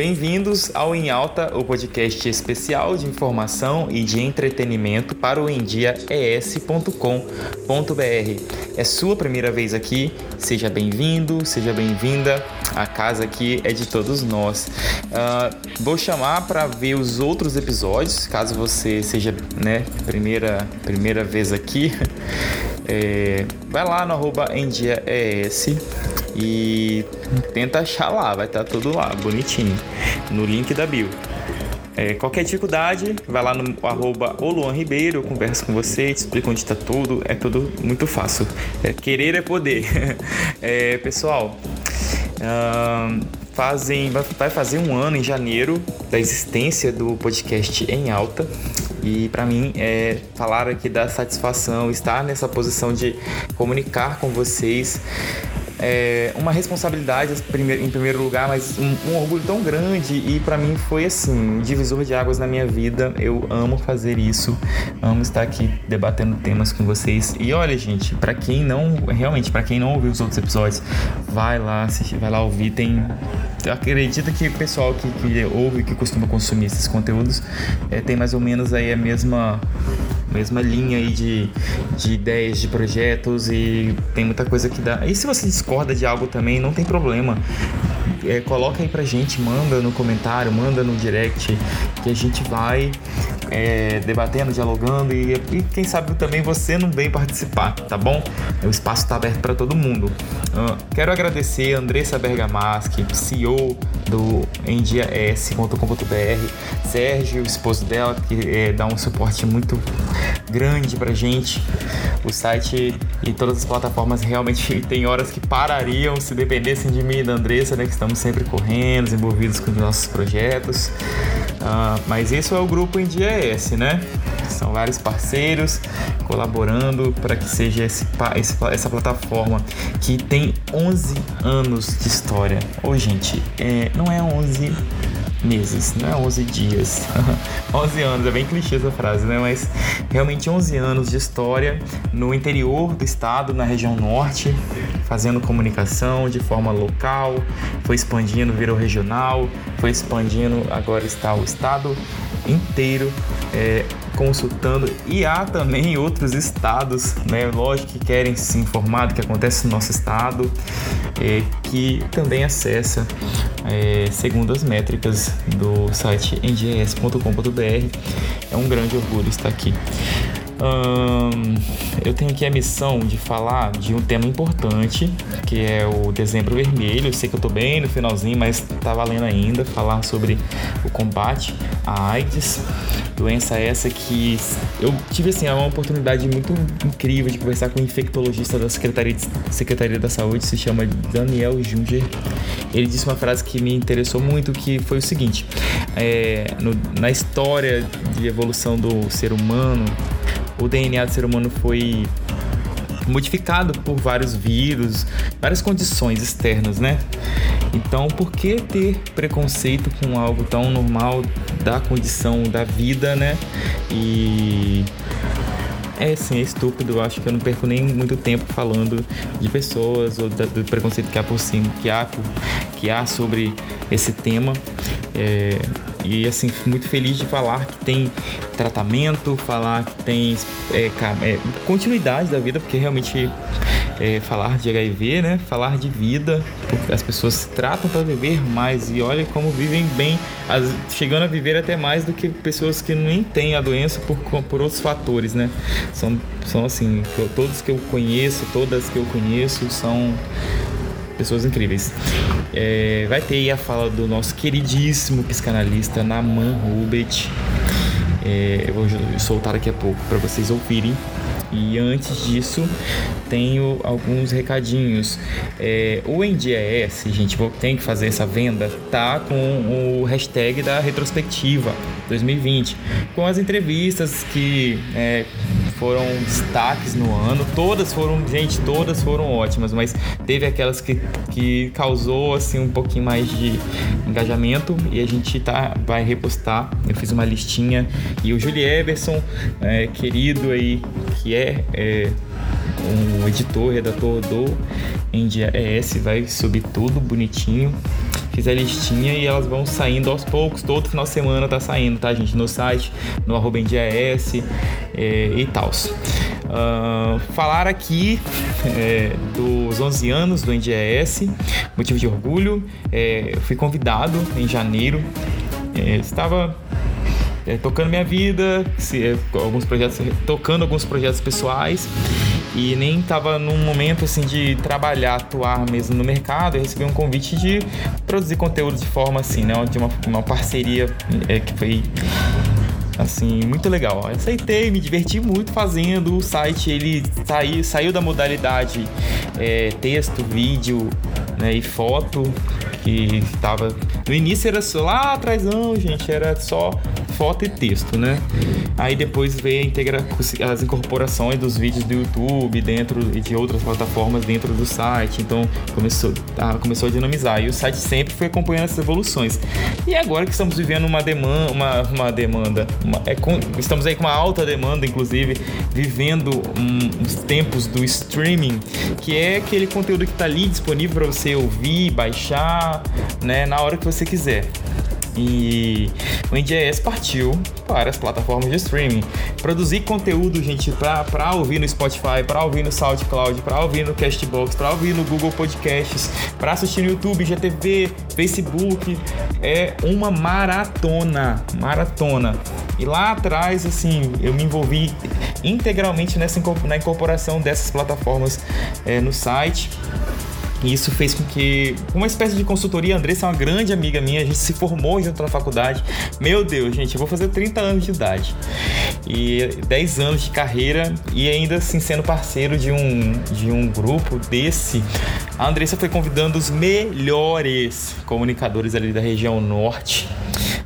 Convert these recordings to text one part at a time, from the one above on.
Bem-vindos ao Em Alta, o podcast especial de informação e de entretenimento para o endiaes.com.br. É sua primeira vez aqui? Seja bem-vindo, seja bem-vinda. A casa aqui é de todos nós. Uh, vou chamar para ver os outros episódios, caso você seja, né, primeira, primeira vez aqui. É, vai lá no arroba e tenta achar lá, vai estar tá tudo lá, bonitinho, no link da bio. É, qualquer dificuldade, vai lá no arroba Ribeiro, eu converso com você, te explico onde está tudo, é tudo muito fácil. É, querer é poder. é, pessoal, fazem, vai fazer um ano em janeiro da existência do podcast em alta. E para mim é falar aqui da satisfação, estar nessa posição de comunicar com vocês é, uma responsabilidade em primeiro lugar, mas um, um orgulho tão grande e para mim foi assim, divisor de águas na minha vida. Eu amo fazer isso, amo estar aqui debatendo temas com vocês. E olha, gente, para quem não, realmente, para quem não ouviu os outros episódios, vai lá assistir, vai lá ouvir, tem eu acredito que o pessoal que, que ouve, que costuma consumir esses conteúdos, é, tem mais ou menos aí a mesma mesma linha aí de, de ideias, de projetos e tem muita coisa que dá. E se você discorda de algo também, não tem problema. É, coloca aí pra gente, manda no comentário, manda no direct, que a gente vai é, debatendo, dialogando e, e, quem sabe também você não vem participar, tá bom? O espaço está aberto para todo mundo. Uh, quero agradecer a Andressa Bergamaschi, CEO do endias.com.br, Sérgio, o esposo dela, que é, dá um suporte muito grande pra gente. O site e todas as plataformas realmente tem horas que parariam se dependessem de mim e da Andressa, né? Que estamos sempre correndo, envolvidos com os nossos projetos. Uh, mas esse é o grupo em S, né? São vários parceiros colaborando para que seja esse, esse, essa plataforma que tem 11 anos de história. Ô, gente, é, não é 11 meses, não é 11 dias. 11 anos, é bem clichê essa frase, né? Mas realmente 11 anos de história no interior do estado, na região norte, fazendo comunicação de forma local, foi expandindo, virou regional, foi expandindo, agora está o estado inteiro é, consultando e há também outros estados, né, lógico que querem se informar do que acontece no nosso estado, é, que também acessa é, segundo as métricas do site ngs.com.br. É um grande orgulho estar aqui. Hum, eu tenho aqui a missão de falar de um tema importante, que é o dezembro vermelho. Eu sei que eu tô bem no finalzinho, mas tá valendo ainda falar sobre o combate à AIDS. Doença essa que eu tive assim, uma oportunidade muito incrível de conversar com um infectologista da Secretaria, de, Secretaria da Saúde, se chama Daniel Junger. Ele disse uma frase que me interessou muito, que foi o seguinte: é, no, na história de evolução do ser humano, o DNA do ser humano foi modificado por vários vírus, várias condições externas, né? Então, por que ter preconceito com algo tão normal da condição da vida, né? E é sim, é estúpido. Eu acho que eu não perco nem muito tempo falando de pessoas ou do preconceito que há por cima, que há, que há sobre esse tema. É, e assim, muito feliz de falar que tem tratamento, falar que tem é, é, continuidade da vida, porque realmente é, falar de HIV, né? Falar de vida, as pessoas tratam para viver mais e olha como vivem bem, as, chegando a viver até mais do que pessoas que nem têm a doença por, por outros fatores, né? São, são assim, todos que eu conheço, todas que eu conheço são pessoas incríveis. É, vai ter aí a fala do nosso queridíssimo psicanalista Naman Rubet. É, eu vou soltar daqui a pouco para vocês ouvirem. E antes disso, tenho alguns recadinhos. É, o NDES, gente, tem que fazer essa venda, tá com o hashtag da retrospectiva 2020, com as entrevistas que é, foram destaques no ano. Todas foram, gente, todas foram ótimas, mas teve aquelas que, que causou assim um pouquinho mais de engajamento e a gente tá, vai repostar. Eu fiz uma listinha e o Julie Everson, é, querido aí, que é, é um editor, redator do ES, vai subir tudo bonitinho fiz a listinha e elas vão saindo aos poucos. Todo final de semana tá saindo, tá, gente? No site, no arroba é, e tal. Uh, falar aqui é, dos 11 anos do NDAS, motivo de orgulho. É, fui convidado em janeiro, é, estava é, tocando minha vida, se, é, alguns projetos, tocando alguns projetos pessoais e nem estava num momento assim de trabalhar, atuar mesmo no mercado. Eu recebi um convite de produzir conteúdo de forma assim, né, de uma, uma parceria é, que foi assim, muito legal. Eu aceitei, me diverti muito fazendo. O site ele saiu, saiu da modalidade é, texto, vídeo né, e foto que estava no início era só lá atrás não gente era só foto e texto né? Aí depois veio a integra as incorporações dos vídeos do YouTube dentro e de outras plataformas dentro do site. Então começou a, começou a dinamizar. E o site sempre foi acompanhando essas evoluções. E agora que estamos vivendo uma demanda uma, uma demanda uma, é com, estamos aí com uma alta demanda inclusive vivendo um, os tempos do streaming que é aquele conteúdo que está ali disponível para você ouvir baixar né, na hora que você quiser. E o NDS partiu para as plataformas de streaming. Produzir conteúdo, gente, para ouvir no Spotify, para ouvir no SoundCloud, para ouvir no Castbox, para ouvir no Google Podcasts, para assistir no YouTube, GTV, Facebook, é uma maratona, maratona. E lá atrás, assim, eu me envolvi integralmente nessa na incorporação dessas plataformas é, no site. E isso fez com que, uma espécie de consultoria, a Andressa é uma grande amiga minha, a gente se formou junto na faculdade. Meu Deus, gente, eu vou fazer 30 anos de idade. E 10 anos de carreira e ainda assim sendo parceiro de um, de um grupo desse. A Andressa foi convidando os melhores comunicadores ali da região norte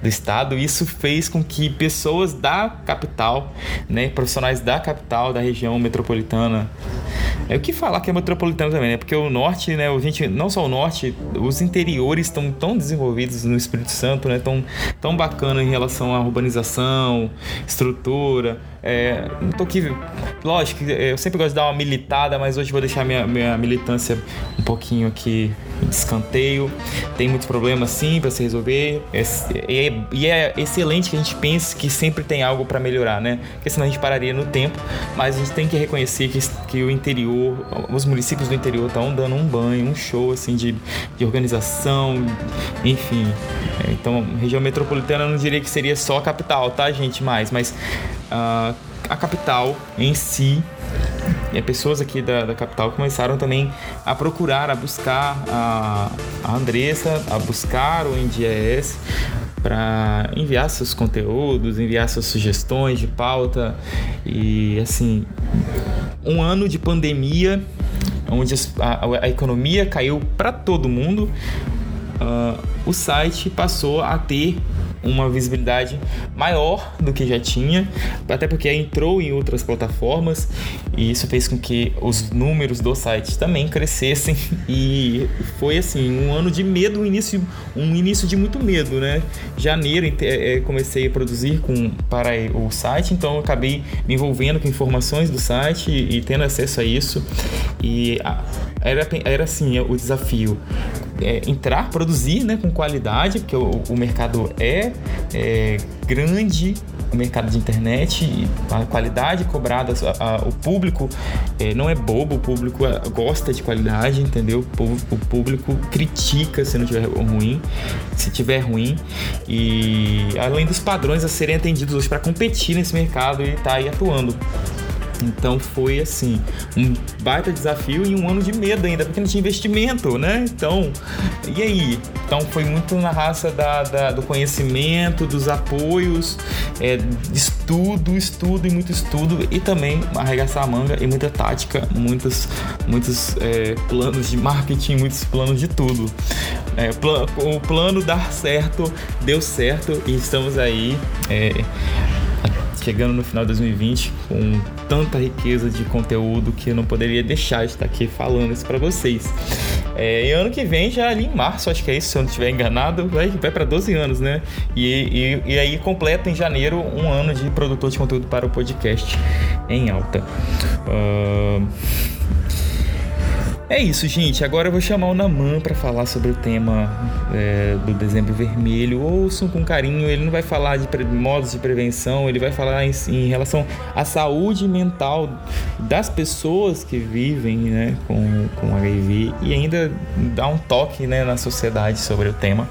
do estado. Isso fez com que pessoas da capital, né, profissionais da capital, da região metropolitana, é o que falar que é metropolitano também, né? Porque o norte, né? A gente, não só o norte, os interiores estão tão desenvolvidos no Espírito Santo, né? Tão, tão bacana em relação à urbanização, estrutura. É, não tô aqui. Lógico, eu sempre gosto de dar uma militada, mas hoje vou deixar minha, minha militância um pouquinho aqui de escanteio. Tem muitos problemas sim para se resolver. É, é, e é excelente que a gente pense que sempre tem algo para melhorar, né? Porque senão a gente pararia no tempo. Mas a gente tem que reconhecer que, que o interior, os municípios do interior estão dando um banho, um show assim de, de organização, enfim. É, então, região metropolitana eu não diria que seria só a capital, tá, gente? Mais, mas uh, a capital em si e pessoas aqui da, da capital começaram também a procurar, a buscar a, a Andressa, a buscar o NDES para enviar seus conteúdos, enviar suas sugestões de pauta. E assim um ano de pandemia onde a, a economia caiu para todo mundo, uh, o site passou a ter uma visibilidade maior do que já tinha, até porque entrou em outras plataformas e isso fez com que os números do site também crescessem. E foi assim um ano de medo, um início, um início de muito medo, né? Janeiro é, comecei a produzir com para o site, então acabei me envolvendo com informações do site e, e tendo acesso a isso. E era, era assim o desafio é, entrar, produzir né, com qualidade, porque o, o mercado é, é, grande, o mercado de internet, a qualidade cobrada, a, a, o público é, não é bobo, o público é, gosta de qualidade, entendeu? O, o público critica se não tiver ruim, se tiver ruim, e além dos padrões a serem atendidos hoje para competir nesse mercado e estar tá aí atuando. Então foi assim, um baita desafio e um ano de medo ainda, porque não tinha investimento, né? Então, e aí? Então foi muito na raça da, da do conhecimento, dos apoios, é, estudo, estudo e muito estudo, e também arregaçar a manga e muita tática, muitos, muitos é, planos de marketing, muitos planos de tudo. É, o plano dar certo, deu certo e estamos aí. É, chegando no final de 2020 com tanta riqueza de conteúdo que eu não poderia deixar de estar aqui falando isso para vocês. É, e ano que vem, já ali em março, acho que é isso, se eu não estiver enganado, vai, vai para 12 anos, né? E, e, e, aí completa em janeiro um ano de produtor de conteúdo para o podcast em alta. Uh... É isso, gente. Agora eu vou chamar o Naman para falar sobre o tema é, do Dezembro Vermelho. Ouçam com carinho. Ele não vai falar de modos de prevenção, ele vai falar em, em, relação à saúde mental das pessoas que vivem né, com, com HIV e ainda dar um toque né, na sociedade sobre o tema.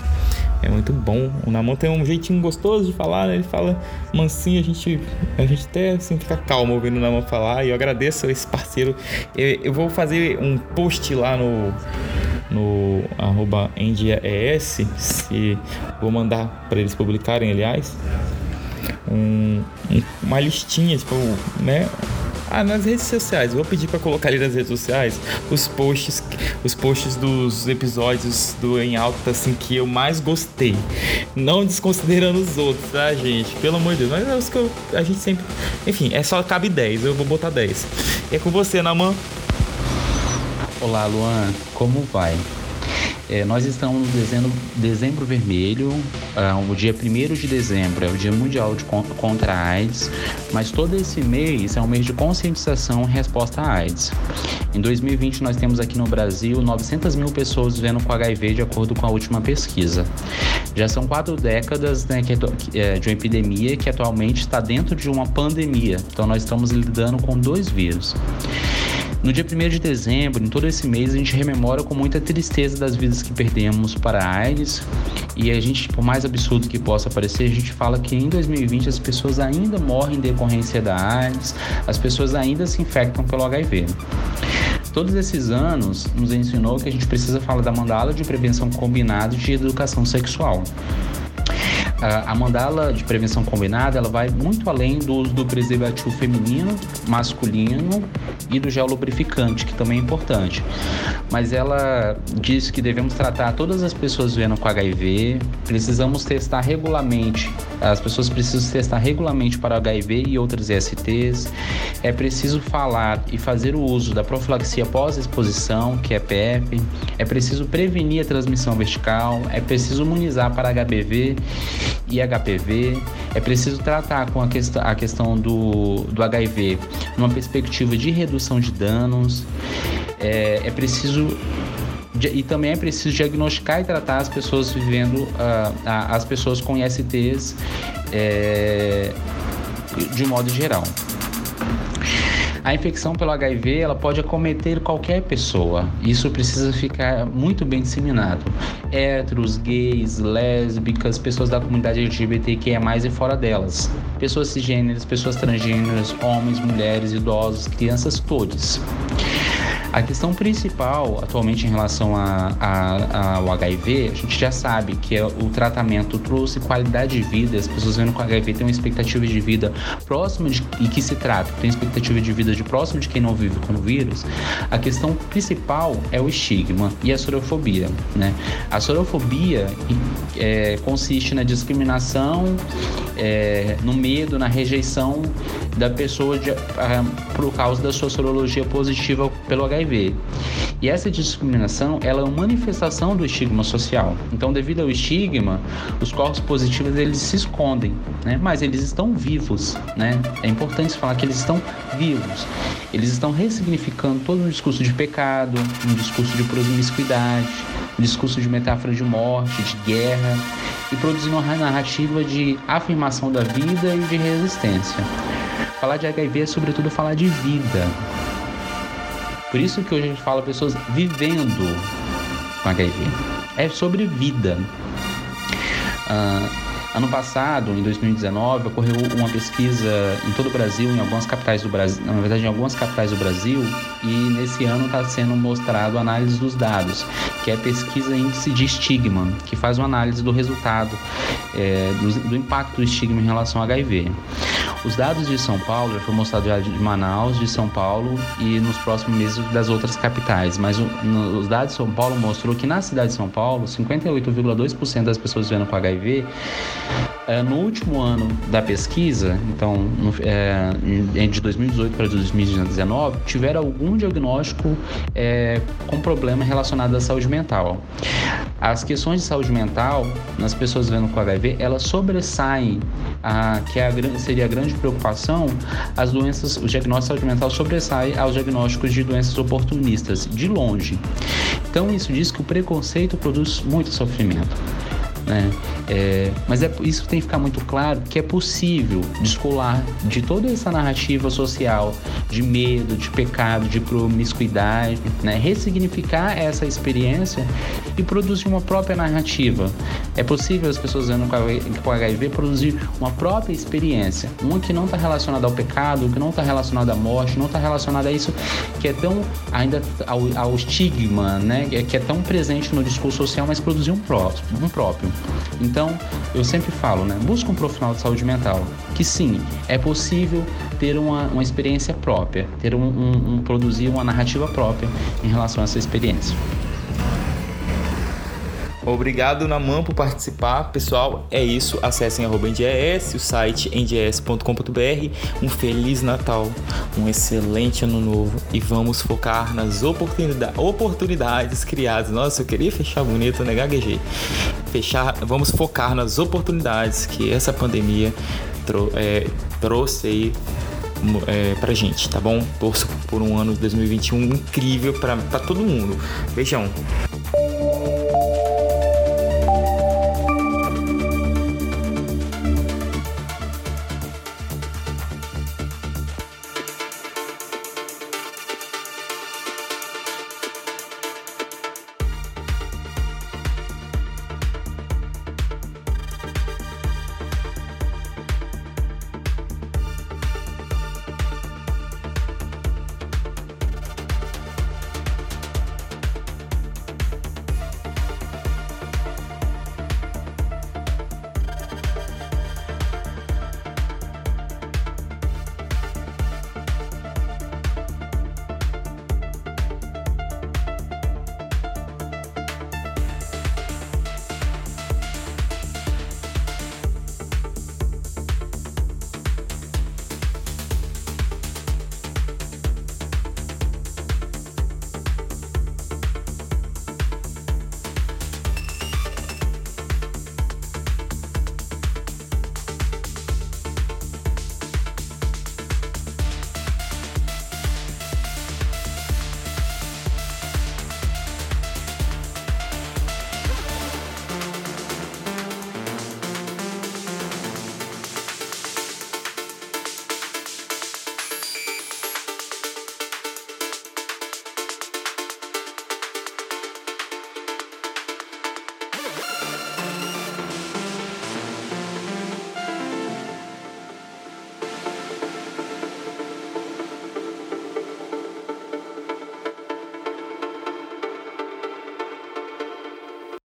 É muito bom. O Namon tem um jeitinho gostoso de falar, né? Ele fala mansinho, a gente, a gente até assim, fica calmo ouvindo o Namon falar. E eu agradeço esse parceiro. Eu, eu vou fazer um post lá no no arroba se vou mandar para eles publicarem, aliás, um, um, uma listinha, tipo, né, ah, nas redes sociais. vou pedir para colocar ali nas redes sociais os posts, os posts dos episódios do Em Alta, assim, que eu mais gostei. Não desconsiderando os outros, tá, gente? Pelo amor de Deus. Mas é os que eu, a gente sempre. Enfim, é só cabe 10. Eu vou botar 10. É com você, Naman. Olá, Luan. Como vai? É, nós estamos no dezembro, dezembro vermelho, uh, o dia 1 de dezembro é o Dia Mundial de, contra a AIDS, mas todo esse mês é um mês de conscientização e resposta à AIDS. Em 2020, nós temos aqui no Brasil 900 mil pessoas vivendo com HIV, de acordo com a última pesquisa. Já são quatro décadas né, é, de uma epidemia que atualmente está dentro de uma pandemia, então nós estamos lidando com dois vírus. No dia 1 de dezembro, em todo esse mês, a gente rememora com muita tristeza das vidas que perdemos para a AIDS. E a gente, por mais absurdo que possa parecer, a gente fala que em 2020 as pessoas ainda morrem em decorrência da AIDS, as pessoas ainda se infectam pelo HIV. Todos esses anos nos ensinou que a gente precisa falar da mandala de prevenção combinada de educação sexual a mandala de prevenção combinada ela vai muito além do uso do preservativo feminino, masculino e do gel lubrificante, que também é importante. Mas ela diz que devemos tratar todas as pessoas vivendo com HIV, precisamos testar regularmente, as pessoas precisam testar regularmente para HIV e outras ISTs, é preciso falar e fazer o uso da profilaxia pós-exposição, que é PEP, é preciso prevenir a transmissão vertical, é preciso imunizar para HBV e HPV. É preciso tratar com a, quest a questão do, do HIV numa perspectiva de redução de danos. É, é preciso e também é preciso diagnosticar e tratar as pessoas vivendo, uh, as pessoas com ISTs é, de modo geral. A infecção pelo HIV ela pode acometer qualquer pessoa. Isso precisa ficar muito bem disseminado. Héteros, gays, lésbicas, pessoas da comunidade LGBTQIA+, e fora delas. Pessoas cisgêneras, pessoas transgêneras, homens, mulheres, idosos, crianças, todos. A questão principal atualmente em relação a, a, ao HIV, a gente já sabe que é o tratamento trouxe qualidade de vida, as pessoas vendo com HIV têm uma expectativa de vida próxima de, e que se trata, tem expectativa de vida de próximo de quem não vive com o vírus. A questão principal é o estigma e a sorofobia, né? A sorofobia é, consiste na discriminação, é, no medo, na rejeição da pessoa de, ah, por causa da sua sorologia positiva pelo HIV. E essa discriminação, ela é uma manifestação do estigma social. Então, devido ao estigma, os corpos positivos eles se escondem, né? Mas eles estão vivos, né? É importante falar que eles estão vivos. Eles estão ressignificando todo um discurso de pecado, um discurso de promiscuidade, um discurso de metáfora de morte, de guerra e produzindo uma narrativa de afirmação da vida e de resistência. Falar de HIV é sobretudo falar de vida. Por isso que hoje a gente fala pessoas vivendo com HIV. É sobre vida. Uh, Ano passado, em 2019, ocorreu uma pesquisa em todo o Brasil, em algumas capitais do Brasil, na verdade, em algumas capitais do Brasil, e nesse ano está sendo mostrado a análise dos dados, que é a pesquisa índice de estigma, que faz uma análise do resultado, é, do, do, impacto do estigma em relação ao HIV. Os dados de São Paulo já foi mostrado já de Manaus, de São Paulo e nos próximos meses das outras capitais, mas o, no, os dados de São Paulo mostrou que na cidade de São Paulo, 58,2% das pessoas vivendo com HIV é, no último ano da pesquisa, então é, de 2018 para 2019, tiveram algum algum diagnóstico é, com problema relacionado à saúde mental. As questões de saúde mental nas pessoas vivendo com HIV, elas sobressaem a, que é a, seria a grande preocupação, as doenças, o diagnóstico de saúde mental sobressai aos diagnósticos de doenças oportunistas, de longe. Então isso diz que o preconceito produz muito sofrimento. Né? É, mas é, isso tem que ficar muito claro que é possível descolar de toda essa narrativa social de medo, de pecado, de promiscuidade, né? ressignificar essa experiência e produzir uma própria narrativa. É possível as pessoas vendo com HIV produzir uma própria experiência, uma que não está relacionada ao pecado, que não está relacionada à morte, não está relacionada a isso que é tão ainda ao, ao estigma, né? que é tão presente no discurso social, mas produzir um, pró um próprio. Então, eu sempre falo, né? Busca um profissional de saúde mental. Que sim, é possível ter uma, uma experiência própria, ter um, um, um produzir uma narrativa própria em relação a essa experiência. Obrigado, Naman, por participar. Pessoal, é isso. Acessem arroba o site nds.com.br. Um Feliz Natal, um excelente Ano Novo e vamos focar nas oportunidades, oportunidades criadas. Nossa, eu queria fechar bonito, né? Gaguejei. Fechar, vamos focar nas oportunidades que essa pandemia trou é, trouxe aí é, pra gente, tá bom? Torço por um ano de 2021 incrível pra todo mundo. Beijão.